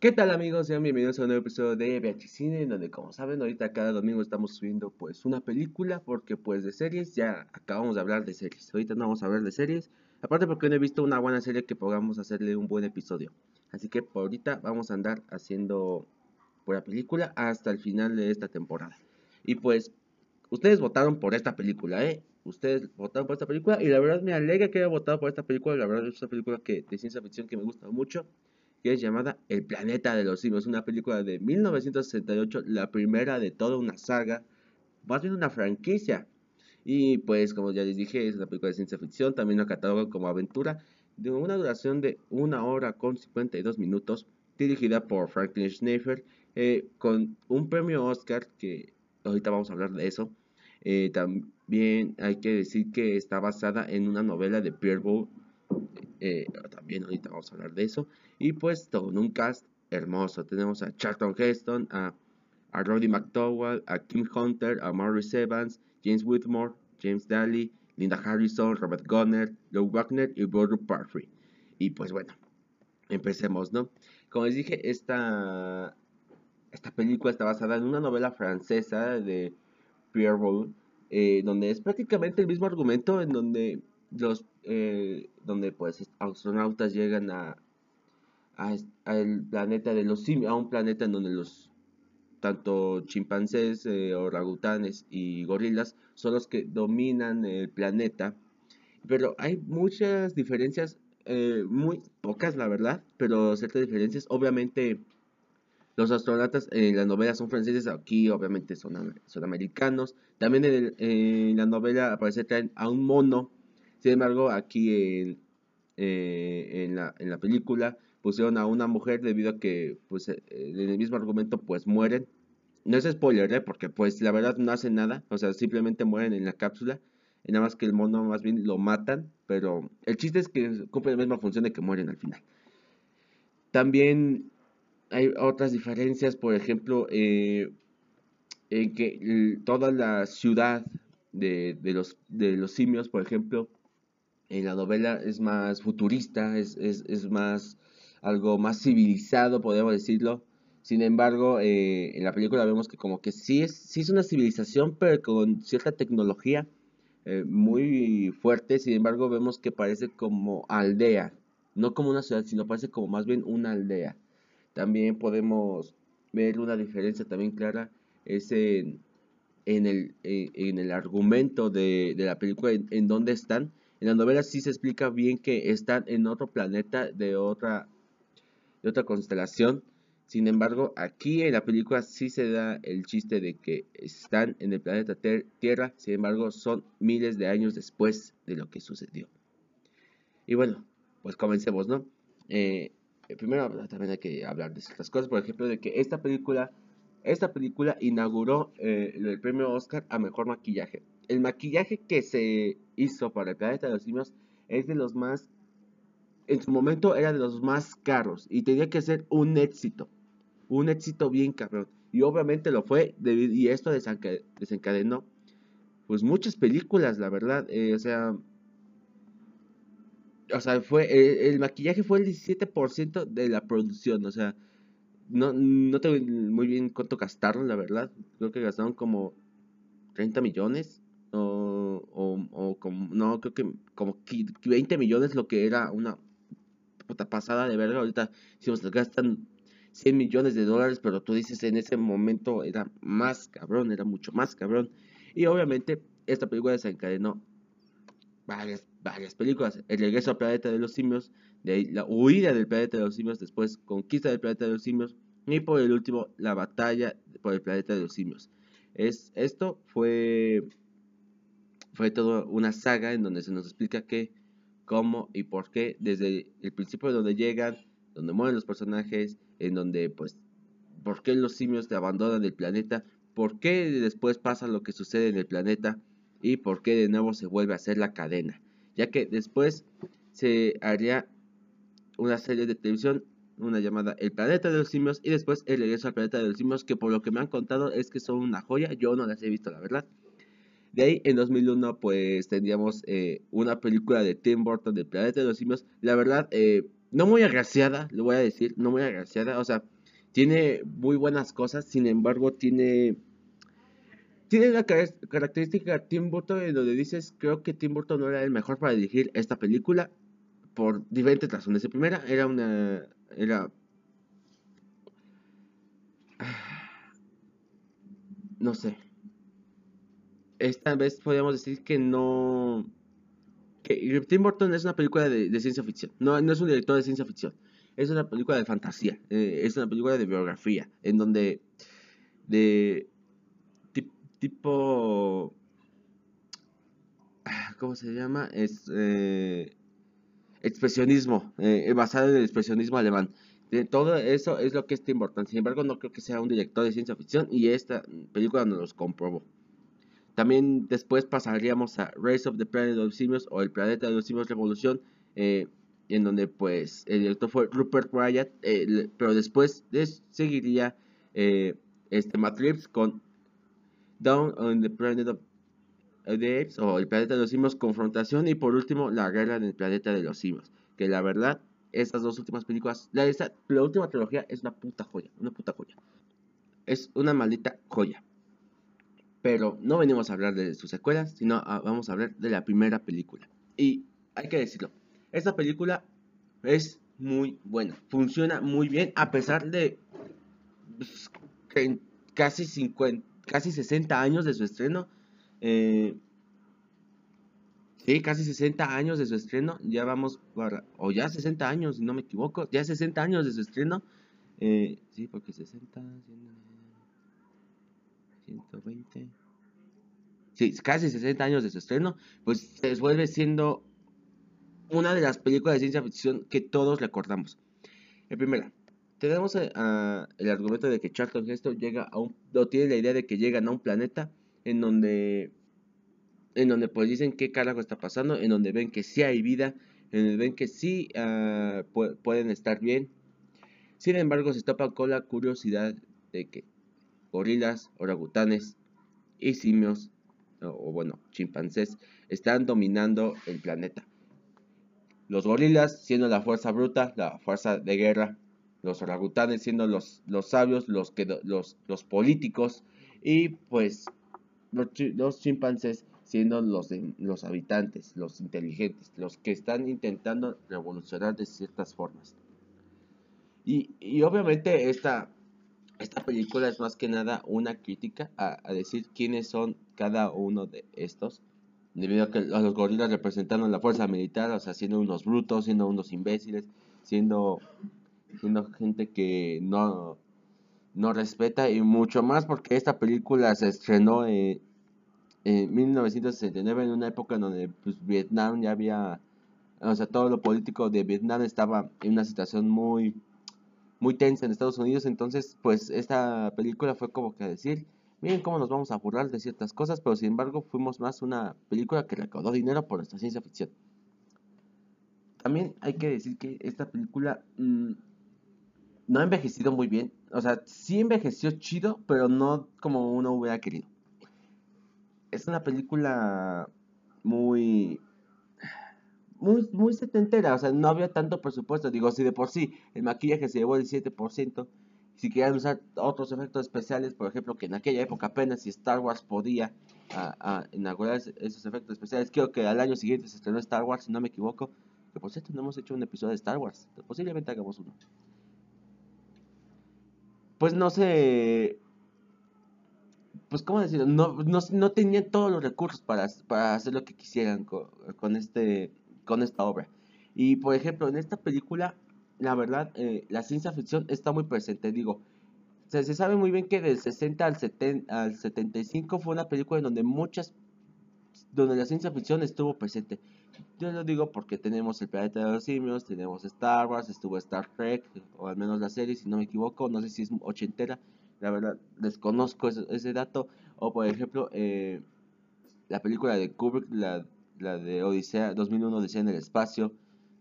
¿Qué tal amigos? Sean bienvenidos a un nuevo episodio de VH Cine, donde como saben ahorita cada domingo estamos subiendo pues una película, porque pues de series ya acabamos de hablar de series, ahorita no vamos a hablar de series, aparte porque no he visto una buena serie que podamos hacerle un buen episodio, así que por ahorita vamos a andar haciendo por la película hasta el final de esta temporada. Y pues ustedes votaron por esta película, ¿eh? Ustedes votaron por esta película y la verdad me alegra que haya votado por esta película, la verdad es una película que, de ciencia ficción que me gusta mucho que es llamada El planeta de los simios, una película de 1968, la primera de toda una saga, más bien una franquicia. Y pues, como ya les dije, es una película de ciencia ficción, también la catalogan como aventura, de una duración de una hora con 52 minutos, dirigida por Franklin Schneider, eh, con un premio Oscar, que ahorita vamos a hablar de eso. Eh, también hay que decir que está basada en una novela de Pierre Boulle, eh, también ahorita vamos a hablar de eso. Y pues todo un cast hermoso. Tenemos a Charlton Heston, a, a Roddy McDowell, a Kim Hunter, a Maurice Evans, James Whitmore, James Daly, Linda Harrison, Robert Gunner, Joe Wagner y Bodo Parfrey. Y pues bueno, empecemos, ¿no? Como les dije, esta, esta película está basada en una novela francesa de Pierre Boulle, eh, donde es prácticamente el mismo argumento en donde los eh, donde pues astronautas llegan a al planeta de los simios, a un planeta en donde los tanto chimpancés, eh, orangutanes y gorilas son los que dominan el planeta. Pero hay muchas diferencias, eh, muy pocas la verdad, pero ciertas diferencias. Obviamente los astronautas en la novela son franceses, aquí obviamente son, son americanos. También en, en la novela aparece traen a un mono sin embargo, aquí en, eh, en, la, en la película pusieron a una mujer debido a que, pues, eh, en el mismo argumento, pues mueren. No es spoiler, ¿eh? Porque, pues, la verdad no hacen nada. O sea, simplemente mueren en la cápsula. Y nada más que el mono más bien lo matan. Pero el chiste es que cumple la misma función de que mueren al final. También hay otras diferencias, por ejemplo, en que toda la ciudad de, de, los, de los simios, por ejemplo, en la novela es más futurista, es, más algo más civilizado, podemos decirlo. Sin embargo, eh, en la película vemos que como que sí es, sí es una civilización, pero con cierta tecnología eh, muy fuerte. Sin embargo, vemos que parece como aldea, no como una ciudad, sino parece como más bien una aldea. También podemos ver una diferencia también clara, es en, el, eh, en el argumento de, la película, en, en dónde están en la novela sí se explica bien que están en otro planeta de otra, de otra constelación. Sin embargo, aquí en la película sí se da el chiste de que están en el planeta Tierra. Sin embargo, son miles de años después de lo que sucedió. Y bueno, pues comencemos, ¿no? Eh, primero también hay que hablar de ciertas cosas. Por ejemplo, de que esta película, esta película inauguró eh, el premio Oscar a mejor maquillaje el maquillaje que se hizo para el planeta de los simios es de los más, en su momento era de los más caros y tenía que ser un éxito, un éxito bien cabrón. Y obviamente lo fue, y esto desencadenó, pues muchas películas, la verdad, eh, o sea, o sea, fue, el, el maquillaje fue el 17% de la producción, o sea, no, no tengo muy bien cuánto gastaron, la verdad, creo que gastaron como 30 millones o, como, no, creo que como 20 millones lo que era una pasada de verga. Ahorita si nos gastan 100 millones de dólares, pero tú dices en ese momento era más cabrón, era mucho más cabrón. Y obviamente esta película desencadenó varias, varias películas. El regreso al planeta de los simios, de la huida del planeta de los simios, después conquista del planeta de los simios y por el último la batalla por el planeta de los simios. Es, esto fue fue toda una saga en donde se nos explica qué, cómo y por qué, desde el principio de donde llegan, donde mueren los personajes, en donde pues, por qué los simios te abandonan el planeta, por qué después pasa lo que sucede en el planeta y por qué de nuevo se vuelve a hacer la cadena, ya que después se haría una serie de televisión una llamada El planeta de los simios y después el regreso al planeta de los simios que por lo que me han contado es que son una joya, yo no las he visto la verdad. De en 2001, pues tendríamos eh, una película de Tim Burton del Planeta de los Simios. La verdad, eh, no muy agraciada, le voy a decir, no muy agraciada, o sea, tiene muy buenas cosas, sin embargo, tiene tiene la característica Tim Burton en donde dices, creo que Tim Burton no era el mejor para dirigir esta película por diferentes razones. La primera era una era no sé. Esta vez podríamos decir que no que Tim Burton es una película de, ciencia ficción. No, no es un director de ciencia ficción. Es una película de fantasía. Eh, es una película de biografía. En donde de tipo... Ah, ¿Cómo se llama? Es eh, expresionismo, eh, basado en el expresionismo alemán. todo eso es lo que es importante. Sin embargo, no creo que sea un director de ciencia ficción y esta película nos los comprobó. También después pasaríamos a Race of the Planet of Simios o El Planeta de los Simios Revolución, eh, en donde pues el director fue Rupert Wyatt, pero después seguiría este Matt Reeves con Down on the Planet of the Apes o El Planeta de los Simios, Confrontación y por último La Guerra en el Planeta de los Simios. Que la verdad, estas dos últimas películas, la, la última trilogía es una puta joya, una puta joya. Es una maldita joya. Pero no venimos a hablar de sus secuelas, sino vamos a hablar de la primera película. Y hay que decirlo, esta película es muy buena, funciona muy bien a pesar de pues, casi 50, casi 60 años de su estreno. Eh, sí, casi 60 años de su estreno. Ya vamos para, o ya 60 años, si no me equivoco. Ya 60 años de su estreno. Eh, sí, porque 60, 120. Sí, casi 60 años de su estreno. Pues se vuelve siendo una de las películas de ciencia ficción que todos recordamos. El primera, tenemos el argumento de que Charlton Heston llega a un, o tiene la idea de que llegan a un planeta en donde, en donde pues dicen qué carajo está pasando, en donde ven que sí hay vida, en donde ven que sí ah, pueden estar bien. Sin embargo, se topan con la curiosidad de que gorilas, orangutanes y simios, o bueno, chimpancés, están dominando el planeta. Los gorilas siendo la fuerza bruta, la fuerza de guerra, los orangutanes siendo los, los sabios, los, que, los, los políticos y pues los, chimpancés siendo los, los habitantes, los inteligentes, los que están intentando revolucionar de ciertas formas. Y, y obviamente esta, esta película es más que nada una crítica a, decir quiénes son cada uno de estos. Debido a que los gorilas representando la fuerza militar, o sea, siendo unos brutos, siendo unos imbéciles, siendo siendo gente que no, no respeta y mucho más porque esta película se estrenó en, 1969 en una época en donde pues, Vietnam ya había, o sea, todo lo político de Vietnam estaba en una situación muy, muy tensa en Estados Unidos, entonces pues esta película fue como que decir, miren cómo nos vamos a burlar de ciertas cosas, pero sin embargo fuimos más una película que recaudó dinero por nuestra ciencia ficción. También hay que decir que esta película mm, no ha envejecido muy bien. O sea, sí envejeció chido, pero no como uno hubiera querido. Es una película muy. Muy, muy setentera, o sea, no había tanto presupuesto. Digo, si de por sí el maquillaje se llevó el 7%, si querían usar otros efectos especiales, por ejemplo, que en aquella época apenas si Star Wars podía a, inaugurar esos efectos especiales, creo que al año siguiente se estrenó Star Wars, si no me equivoco, que por cierto no hemos hecho un episodio de Star Wars, posiblemente hagamos uno pues no sé, pues cómo decirlo, no, no, tenían todos los recursos para, hacer lo que quisieran con, este, con esta obra. Y por ejemplo, en esta película, la verdad, eh, la ciencia ficción está muy presente. Digo, se, sabe muy bien que del 60 al, 70, al 75 fue una película en donde muchas, donde la ciencia ficción estuvo presente. Yo lo digo porque tenemos el planeta de los simios, tenemos Star Wars, estuvo Star Trek, o al menos la serie, si no me equivoco, no sé si es ochentera, la verdad desconozco ese, dato. O por ejemplo, eh, la película de Kubrick, la, la de Odisea, 2001 Odisea en el espacio.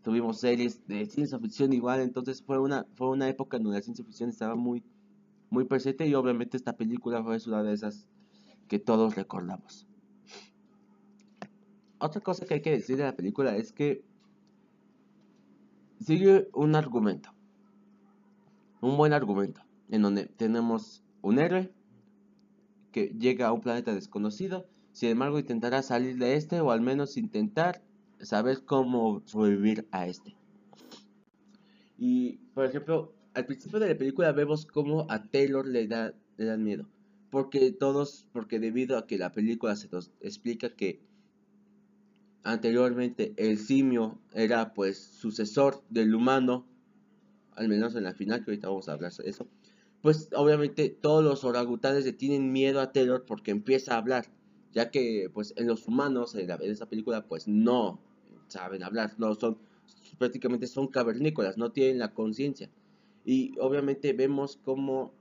Tuvimos series de ciencia ficción igual, entonces fue una, fue una época en donde la ciencia ficción estaba muy, muy presente y obviamente esta película fue una de esas que todos recordamos otra cosa que hay que decir de la película es que sigue un argumento. Un buen argumento. En donde tenemos un héroe que llega a un planeta desconocido. Sin embargo, intentará salir de este o al menos intentar saber cómo sobrevivir a este. Y, por ejemplo, al principio de la película vemos cómo a Taylor le, da, le dan miedo. Porque todos, porque debido a que la película se nos explica que anteriormente el simio era pues sucesor del humano, al menos en la final, que ahorita vamos a hablar de eso, pues obviamente todos los orangutanes le tienen miedo a Taylor porque empieza a hablar, ya que pues en los humanos en, en esa película pues no saben hablar, no son prácticamente son cavernícolas, no tienen la conciencia. Y obviamente vemos como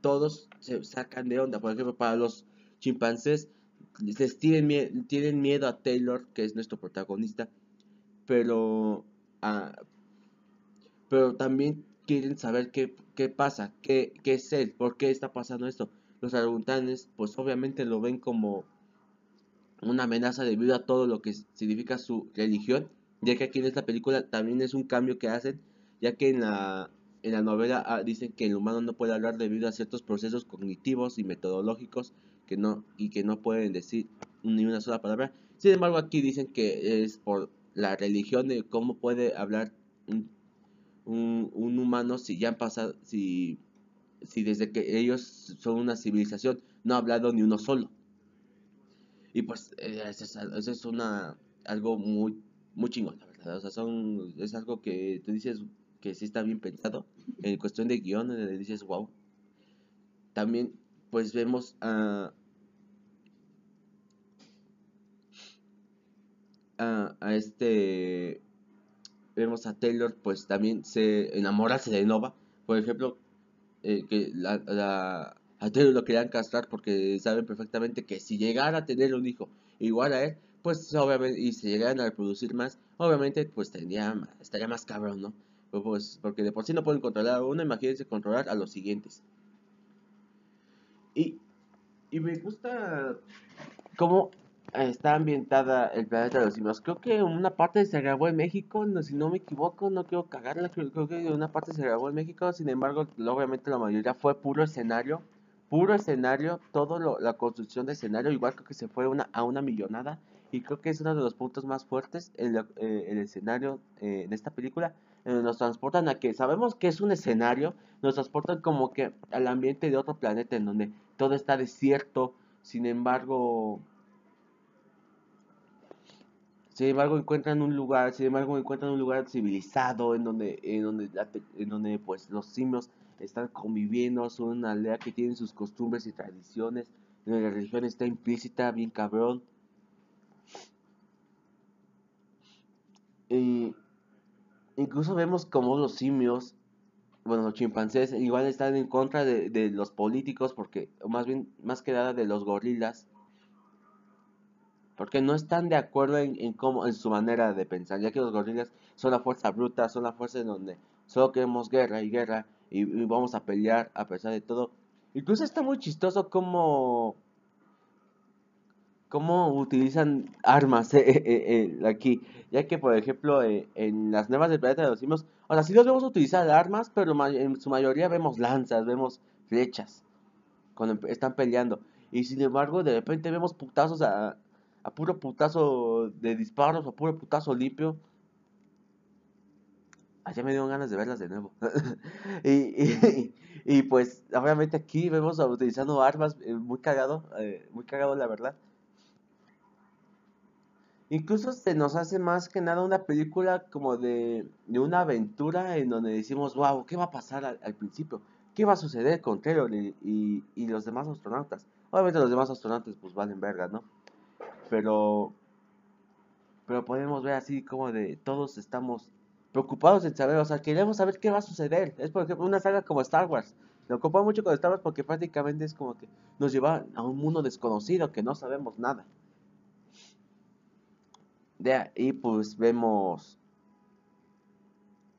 todos se sacan de onda. Por ejemplo, para los chimpancés les tienen, tienen miedo a Taylor, que es nuestro protagonista, pero, ah, pero también quieren saber qué, qué pasa, qué, qué, es él, por qué está pasando esto. Los argumentanes, pues obviamente lo ven como una amenaza debido a todo lo que significa su religión, ya que aquí en esta película también es un cambio que hacen, ya que en la, en la novela ah, dicen que el humano no puede hablar debido a ciertos procesos cognitivos y metodológicos que no, y que no pueden decir ni una sola palabra. Sin embargo, aquí dicen que es por la religión de cómo puede hablar un, un, humano si ya han pasado, si, si desde que ellos son una civilización no ha hablado ni uno solo. Y pues eh, eso es, una, algo muy, muy chingón, la verdad. O sea, son, es algo que tú dices, que sí está bien pensado. En cuestión de guion, le dices, wow. También, pues vemos a. A, este. Vemos a Taylor, pues también se enamorarse de Nova. Por ejemplo, eh, que la, a Taylor lo querían castrar porque saben perfectamente que si llegara a tener un hijo igual a él, pues obviamente, y si llegaran a reproducir más, obviamente, pues tendría, estaría más cabrón, ¿no? Pues, porque de por sí no pueden controlar a uno, imagínense controlar a los siguientes. Y, y me gusta cómo está ambientada el planeta de los simios. Creo que una parte se grabó en México, si no me equivoco, no quiero cagarla, creo, creo, que una parte se grabó en México, sin embargo, obviamente la mayoría fue puro escenario, puro escenario, todo la construcción de escenario, igual creo que se fue una, a una millonada, y creo que es uno de los puntos más fuertes, el, eh, el escenario eh, en esta película, nos transportan a que sabemos que es un escenario, nos transportan como que al ambiente de otro planeta en donde todo está desierto, sin embargo, sin embargo encuentran un lugar, sin embargo encuentran un lugar civilizado en donde, en donde, en donde pues los simios están conviviendo, son una aldea que tienen sus costumbres y tradiciones, donde la religión está implícita, bien cabrón. Y Incluso vemos como los simios, bueno, los chimpancés, igual están en contra de, los políticos, porque, más bien, más que nada de los gorilas, porque no están de acuerdo en, cómo, en su manera de pensar, ya que los gorilas son la fuerza bruta, son la fuerza en donde solo queremos guerra y guerra, y, vamos a pelear a pesar de todo. Incluso está muy chistoso como cómo utilizan armas eh, eh, eh, aquí. Ya que, por ejemplo, en las nuevas del planeta de los simios, o sea, sí los vemos utilizar armas, pero en su mayoría vemos lanzas, vemos flechas, cuando están peleando. Y sin embargo, de repente vemos putazos a, a puro putazo de disparos, a puro putazo limpio. Allá me dieron ganas de verlas de nuevo. y, y, y, pues, obviamente aquí vemos utilizando armas, muy cagado, muy cagado la verdad. Incluso se nos hace más que nada una película como de, una aventura en donde decimos, wow, ¿qué va a pasar al, principio? ¿Qué va a suceder con Taylor y, los demás astronautas? Obviamente los demás astronautas pues valen verga, ¿no? Pero, pero podemos ver así como de todos estamos preocupados en saber, o sea, queremos saber qué va a suceder. Es por ejemplo una saga como Star Wars. Me ocupa mucho con Star Wars porque prácticamente es como que nos lleva a un mundo desconocido que no sabemos nada. De ahí pues vemos,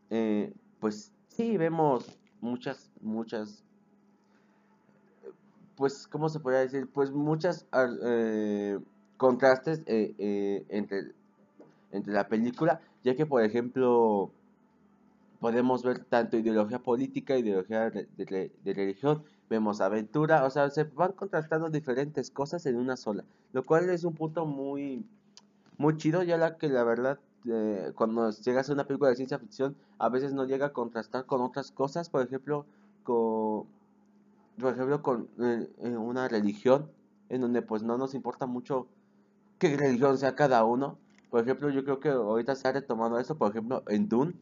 eh, pues sí, vemos muchas, muchas, pues, ¿cómo se podría decir? Pues muchas eh, contrastes eh, entre, entre la película, ya que por ejemplo, podemos ver tanto ideología política, ideología de, religión, vemos aventura, o sea, se van contrastando diferentes cosas en una sola, lo cual es un punto muy, muy chido, ya la que la verdad, eh, cuando llegas a una película de ciencia ficción, a veces no llega a contrastar con otras cosas, por ejemplo, con, por ejemplo, con eh, una religión, en donde pues no nos importa mucho qué religión sea cada uno, por ejemplo, yo creo que ahorita se ha retomado eso, por ejemplo, en Dune,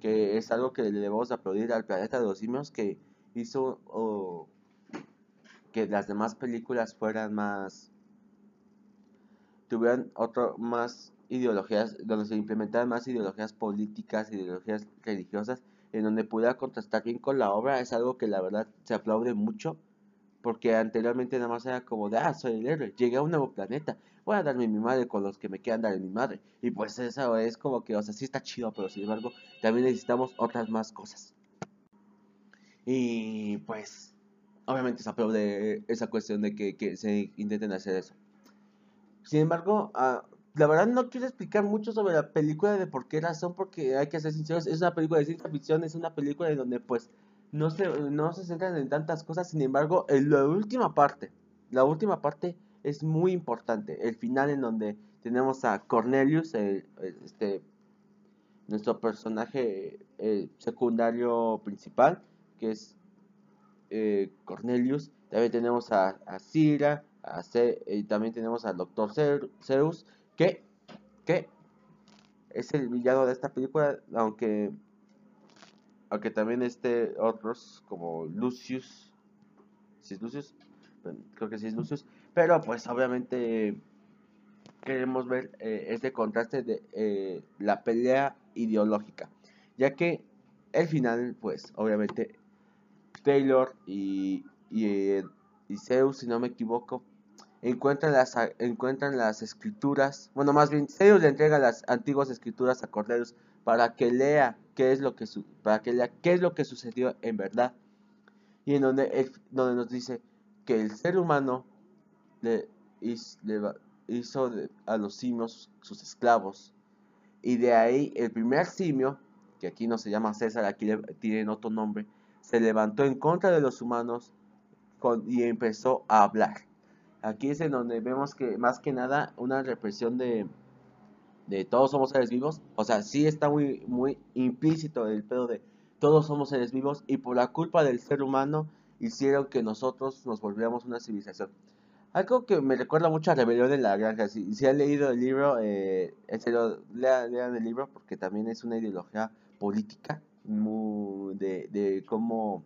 que es algo que le debemos aplaudir al planeta de los simios, que hizo que las demás películas fueran más tuvieran otro más ideologías donde se implementaran más ideologías políticas ideologías religiosas en donde pudiera contrastar bien con la obra. Es algo que la verdad se aplaude mucho porque anteriormente nada más era como de ah soy el héroe llegué a un nuevo planeta voy a darme mi madre con los que me quieran dar mi madre y pues eso es como que o sea sí está chido pero sin embargo también necesitamos otras más cosas y pues, obviamente se aplaude esa cuestión de que, se intenten hacer eso. Sin embargo, ah, la verdad no quiero explicar mucho sobre la película de por qué razón, porque hay que ser sinceros, es una película de ciencia ficción, es una película en donde pues no se, no se centran en tantas cosas, sin embargo, en la última parte, la última parte es muy importante, el final en donde tenemos a Cornelius, este, nuestro personaje eh, secundario principal, que es eh, Cornelius. También tenemos a, a Cira, a y también tenemos al Doctor Zeus, que, que es el villano de esta película, aunque aunque también este otros como Lucius, si es Lucius, creo que sí es Lucius, pero pues obviamente queremos ver eh, este contraste de eh, la pelea ideológica, ya que el final, pues obviamente Taylor y, y, Zeus, si no me equivoco, encuentran las, encuentran las escrituras, bueno, más bien Zeus le entrega las antiguas escrituras a Cornelius para que lea qué es lo que para que qué es lo que sucedió en verdad. Y en donde, donde nos dice que el ser humano le, hizo, a los simios sus esclavos. Y de ahí el primer simio, que aquí no se llama César, aquí tienen otro nombre, se levantó en contra de los humanos y empezó a hablar. Aquí es en donde vemos que más que nada una represión de, de todos somos seres vivos. O sea, sí está muy, muy implícito el pedo de todos somos seres vivos y por la culpa del ser humano hicieron que nosotros nos volviéramos una civilización. Algo que me recuerda mucho a Rebelión en la Granja. Si, si han leído el libro, eh, lean, lean el libro porque también es una ideología política muy de, de cómo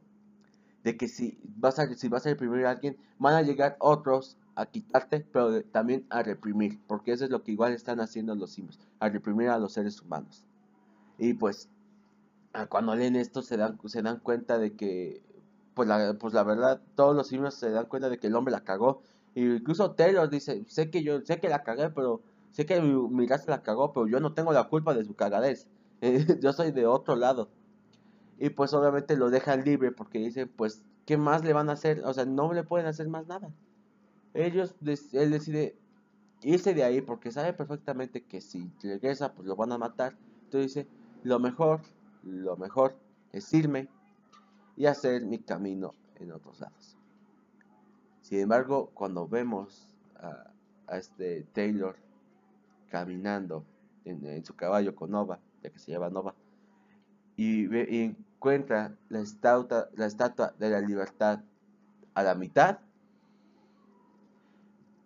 de que si vas a si vas a reprimir a alguien van a llegar otros a quitarte pero también a reprimir porque eso es lo que igual están haciendo los simios a reprimir a los seres humanos y pues cuando leen esto se dan se dan cuenta de que pues la, pues la verdad todos los simios se dan cuenta de que el hombre la cagó y incluso Taylor dice sé que yo sé que la cagué pero sé que mi, mi la cagó pero yo no tengo la culpa de su cagadez yo soy de otro lado y pues obviamente lo dejan libre porque dicen, pues, ¿qué más le van a hacer? O sea, no le pueden hacer más nada. Ellos, él decide irse de ahí porque sabe perfectamente que si regresa, pues lo van a matar. Entonces dice, lo mejor, lo mejor es irme y hacer mi camino en otros lados. Sin embargo, cuando vemos a, este Taylor caminando en, en, su caballo con Nova, ya que se llama Nova, y, encuentra la estatua, la estatua de la libertad a la mitad,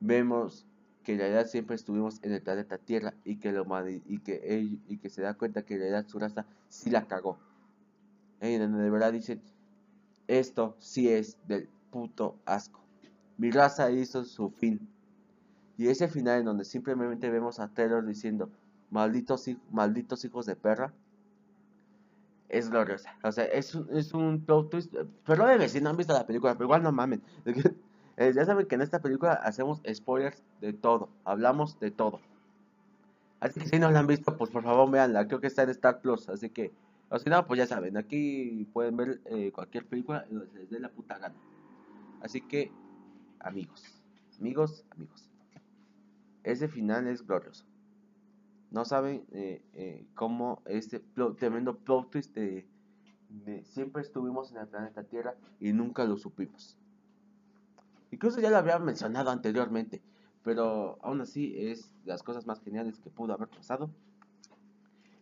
vemos que en realidad siempre estuvimos en el planeta Tierra y que, lo, y que, él, y que se da cuenta que en realidad su raza sí la cagó. En donde de verdad dicen, esto sí es del puto asco. Mi raza hizo su fin. Y ese final en donde simplemente vemos a Taylor diciendo, malditos, malditos hijos de perra, es gloriosa. O sea, es, es un plot twist. Perdónenme si no han visto la película, pero igual no mamen. Eh, ya saben que en esta película hacemos spoilers de todo. Hablamos de todo. Así que si no la han visto, pues por favor véanla. Creo que está en Star Plus. Así que, o si no, pues ya saben. Aquí pueden ver eh, cualquier película donde les dé la puta gana. Así que, amigos, amigos, amigos. Ese final es glorioso. no saben eh, eh, cómo este tremendo plot twist de, siempre estuvimos en el planeta Tierra y nunca lo supimos. Incluso ya lo había mencionado anteriormente, pero aún así es de las cosas más geniales que pudo haber pasado.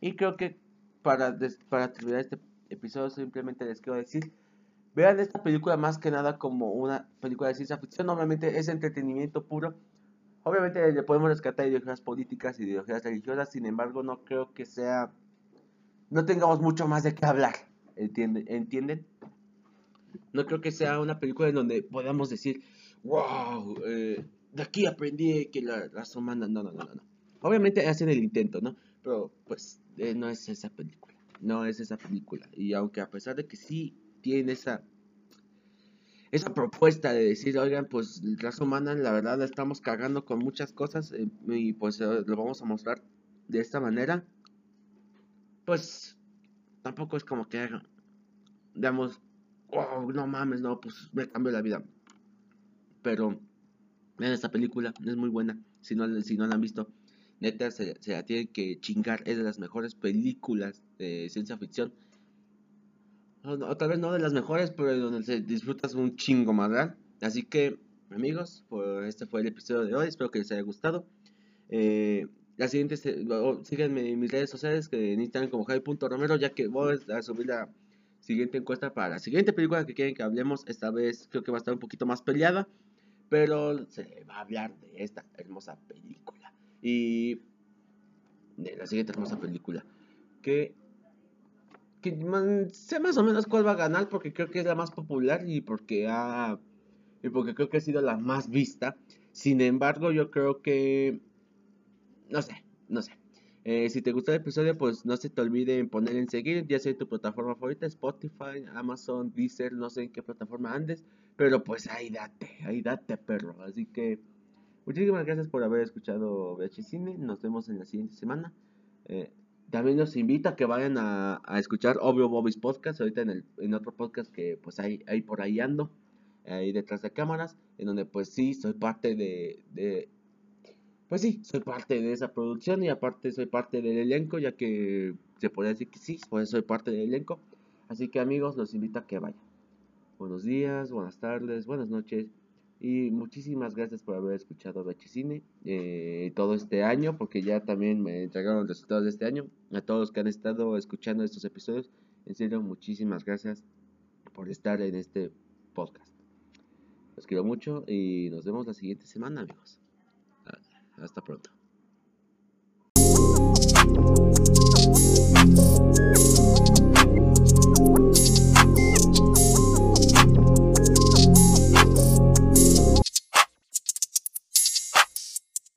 Y creo que para, para terminar este episodio simplemente les quiero decir, vean esta película más que nada como una película de ciencia ficción, obviamente es entretenimiento puro. Obviamente le podemos rescatar ideologías políticas y ideologías religiosas, sin embargo no creo que sea... No tengamos mucho más de qué hablar, ¿entienden? ¿Entienden? No creo que sea una película en donde podamos decir, wow, eh, de aquí aprendí que la raza humana... No, no, no, no. Obviamente hacen el intento, ¿no? Pero pues eh, no es esa película. No es esa película. Y aunque a pesar de que sí tiene esa esa propuesta de decir, oigan, pues raza humana, la verdad, la estamos cagando con muchas cosas eh, y pues lo vamos a mostrar de esta manera, pues tampoco es como que, digamos, wow, no mames, no, pues me cambió la vida. Pero, vean esta película, es muy buena, si no, si no la han visto neta se, la tienen que chingar. Es de las mejores películas de ciencia ficción. O, tal vez no de las mejores, pero donde se disfrutas un chingo más, Así que, amigos, este fue el episodio de hoy. Espero que les haya gustado. Eh, la síganme en mis redes sociales que en Instagram como Javi.romero, ya que voy a subir la siguiente encuesta para la siguiente película que quieren que hablemos. Esta vez creo que va a estar un poquito más peleada, pero se va a hablar de esta hermosa película. Y de la siguiente hermosa película. Que, sé más o menos cuál va a ganar porque creo que es la más popular y porque ha y porque creo que ha sido la más vista. Sin embargo, yo creo que no sé, no sé. Eh, si te gustó el episodio, pues no se te olvide poner en seguir, ya sea tu plataforma favorita, Spotify, Amazon, Deezer, no sé en qué plataforma andes, pero pues ahí date, ahí date, perro. Así que Muchísimas gracias por haber escuchado VH Cine. Nos vemos en la siguiente semana. Eh, también los invito a que vayan a, escuchar Obvio Bobby's Podcast. Ahorita en, el, en otro podcast que pues ahí, ahí por ahí ando. Ahí detrás de cámaras. En donde pues sí, soy parte de, de pues sí, soy parte de esa producción y aparte soy parte del elenco, ya que se podría decir que sí, pues soy parte del elenco. Así que amigos, los invito a que vayan. Buenos días, buenas tardes, buenas noches. Y muchísimas gracias por haber escuchado Bachicine eh, todo este año, porque ya también me entregaron los resultados de este año. A todos los que han estado escuchando estos episodios, en serio, muchísimas gracias por estar en este podcast. Los quiero mucho y nos vemos la siguiente semana, amigos. Ah, hasta pronto.